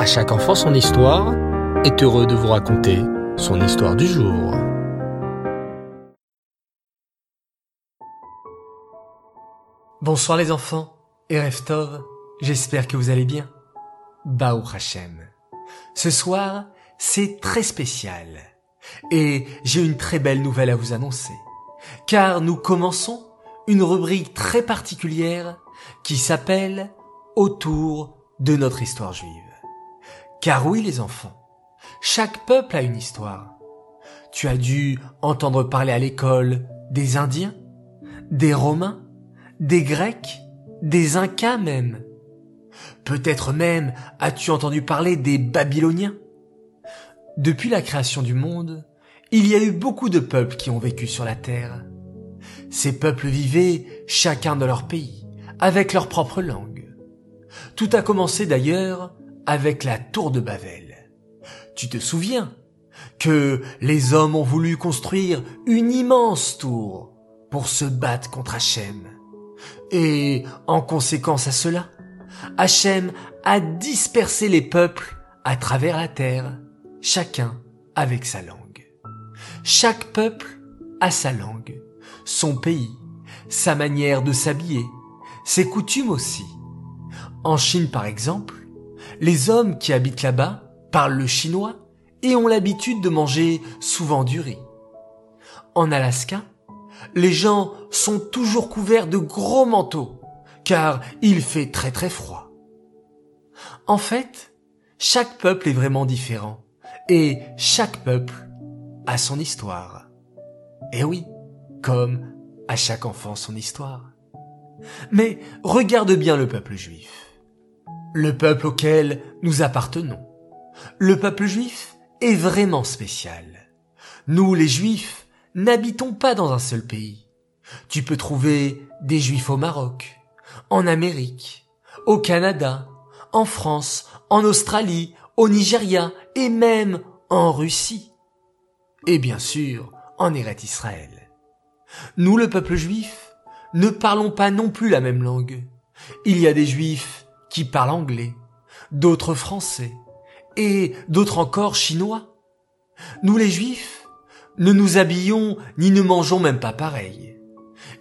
À chaque enfant son histoire est heureux de vous raconter son histoire du jour. Bonsoir les enfants et Reftov, j'espère que vous allez bien. Baou Hachem. Ce soir, c'est très spécial. Et j'ai une très belle nouvelle à vous annoncer. Car nous commençons une rubrique très particulière qui s'appelle Autour de notre histoire juive. Car oui les enfants, chaque peuple a une histoire. Tu as dû entendre parler à l'école des Indiens, des Romains, des Grecs, des Incas même. Peut-être même as-tu entendu parler des Babyloniens. Depuis la création du monde, il y a eu beaucoup de peuples qui ont vécu sur la terre. Ces peuples vivaient chacun dans leur pays, avec leur propre langue. Tout a commencé d'ailleurs avec la tour de Babel. Tu te souviens que les hommes ont voulu construire une immense tour pour se battre contre Hachem. Et en conséquence à cela, Hachem a dispersé les peuples à travers la terre, chacun avec sa langue. Chaque peuple a sa langue, son pays, sa manière de s'habiller, ses coutumes aussi. En Chine par exemple, les hommes qui habitent là-bas parlent le chinois et ont l'habitude de manger souvent du riz. En Alaska, les gens sont toujours couverts de gros manteaux, car il fait très très froid. En fait, chaque peuple est vraiment différent, et chaque peuple a son histoire. Et oui, comme à chaque enfant son histoire. Mais regarde bien le peuple juif. Le peuple auquel nous appartenons. Le peuple juif est vraiment spécial. Nous, les juifs, n'habitons pas dans un seul pays. Tu peux trouver des juifs au Maroc, en Amérique, au Canada, en France, en Australie, au Nigeria et même en Russie. Et bien sûr, en Eretz Israël. Nous, le peuple juif, ne parlons pas non plus la même langue. Il y a des juifs qui parlent anglais, d'autres français, et d'autres encore chinois. Nous, les juifs, ne nous habillons ni ne mangeons même pas pareil.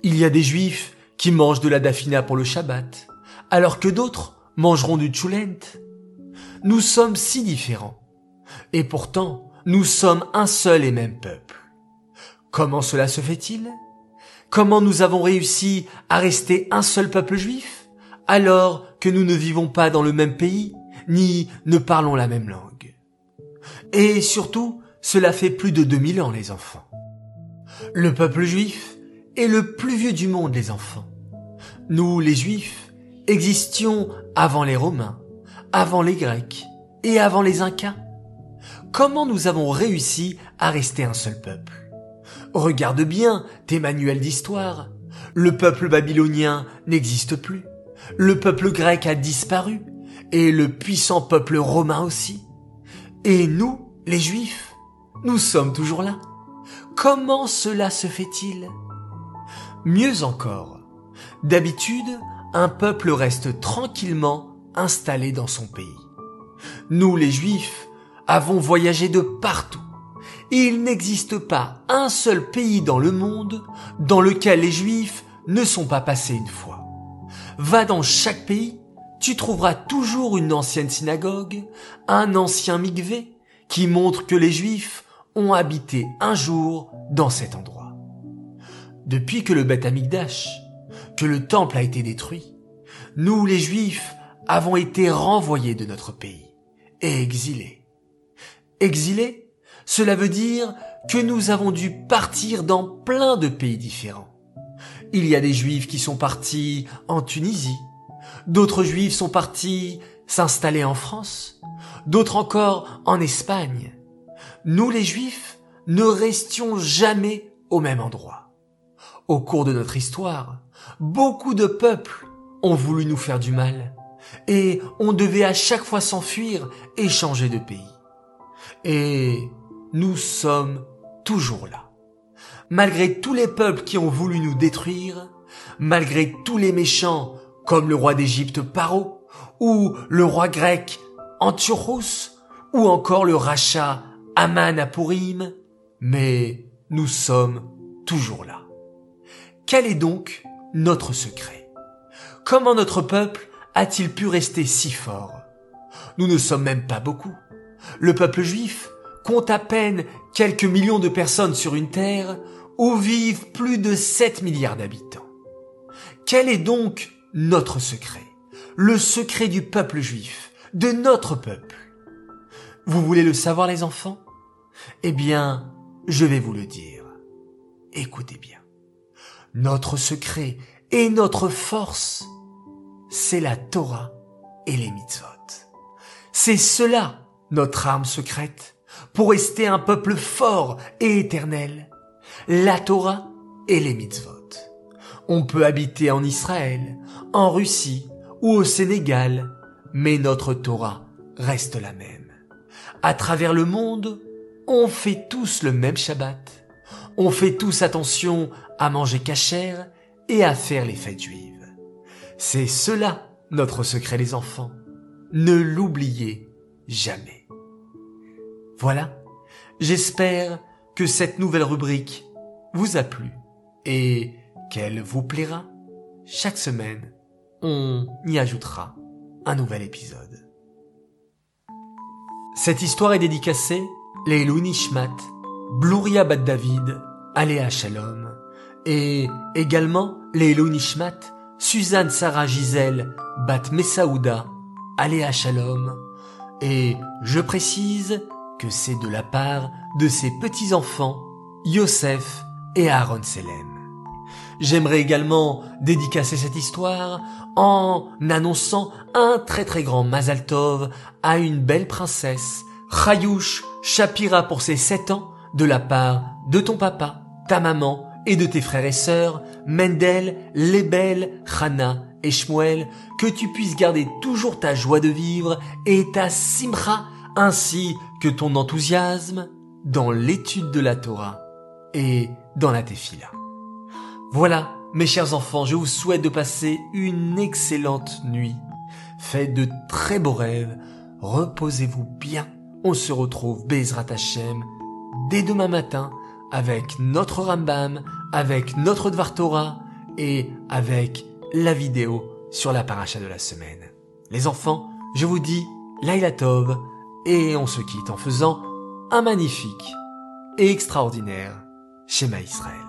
Il y a des juifs qui mangent de la dafina pour le Shabbat, alors que d'autres mangeront du tchoulent. Nous sommes si différents. Et pourtant, nous sommes un seul et même peuple. Comment cela se fait-il? Comment nous avons réussi à rester un seul peuple juif? Alors que nous ne vivons pas dans le même pays ni ne parlons la même langue Et surtout, cela fait plus de 2000 ans les enfants. Le peuple juif est le plus vieux du monde les enfants. Nous, les juifs, existions avant les Romains, avant les Grecs et avant les Incas. Comment nous avons réussi à rester un seul peuple? Regarde bien tes manuels d'histoire. Le peuple babylonien n'existe plus. Le peuple grec a disparu. Et le puissant peuple romain aussi. Et nous, les juifs, nous sommes toujours là. Comment cela se fait-il? Mieux encore, d'habitude, un peuple reste tranquillement installé dans son pays. Nous, les juifs, avons voyagé de partout il n'existe pas un seul pays dans le monde dans lequel les juifs ne sont pas passés une fois. Va dans chaque pays, tu trouveras toujours une ancienne synagogue, un ancien mikvé, qui montre que les juifs ont habité un jour dans cet endroit. Depuis que le Beth Amikdash, que le temple a été détruit, nous les juifs avons été renvoyés de notre pays et exilés. Exilés cela veut dire que nous avons dû partir dans plein de pays différents. Il y a des juifs qui sont partis en Tunisie, d'autres juifs sont partis s'installer en France, d'autres encore en Espagne. Nous les juifs ne restions jamais au même endroit. Au cours de notre histoire, beaucoup de peuples ont voulu nous faire du mal, et on devait à chaque fois s'enfuir et changer de pays. Et nous sommes toujours là. Malgré tous les peuples qui ont voulu nous détruire, malgré tous les méchants comme le roi d'Égypte Paro ou le roi grec Antiochus ou encore le rachat Aman mais nous sommes toujours là. Quel est donc notre secret? Comment notre peuple a-t-il pu rester si fort? Nous ne sommes même pas beaucoup. Le peuple juif compte à peine quelques millions de personnes sur une terre où vivent plus de 7 milliards d'habitants. Quel est donc notre secret? Le secret du peuple juif, de notre peuple. Vous voulez le savoir les enfants? Eh bien, je vais vous le dire. Écoutez bien. Notre secret et notre force, c'est la Torah et les mitzvot. C'est cela notre arme secrète pour rester un peuple fort et éternel. La Torah et les mitzvot. On peut habiter en Israël, en Russie ou au Sénégal, mais notre Torah reste la même. À travers le monde, on fait tous le même Shabbat. On fait tous attention à manger cachère et à faire les fêtes juives. C'est cela notre secret les enfants. Ne l'oubliez jamais. Voilà, j'espère que cette nouvelle rubrique vous a plu et qu'elle vous plaira. Chaque semaine, on y ajoutera un nouvel épisode. Cette histoire est dédicacée les Nishmat, Bluria Bat David, Aléa Shalom, et également les Nishmat, Suzanne Sarah Gisèle, Bat Messaouda, Aléa Shalom, et je précise que c'est de la part de ses petits-enfants, Yosef et Aaron Selem. J'aimerais également dédicacer cette histoire en annonçant un très très grand Mazal Tov à une belle princesse, Chayush Shapira pour ses sept ans, de la part de ton papa, ta maman et de tes frères et sœurs, Mendel, Lebel, Hana et Shmuel, que tu puisses garder toujours ta joie de vivre et ta simcha, ainsi que ton enthousiasme dans l'étude de la Torah et dans la. Voilà, mes chers enfants, je vous souhaite de passer une excellente nuit. Faites de très beaux rêves, reposez-vous bien. On se retrouve Bezrat Hashem dès demain matin avec notre Rambam, avec notre Dvar Torah et avec la vidéo sur la paracha de la semaine. Les enfants, je vous dis Laila Tov et on se quitte en faisant un magnifique et extraordinaire schéma Israël.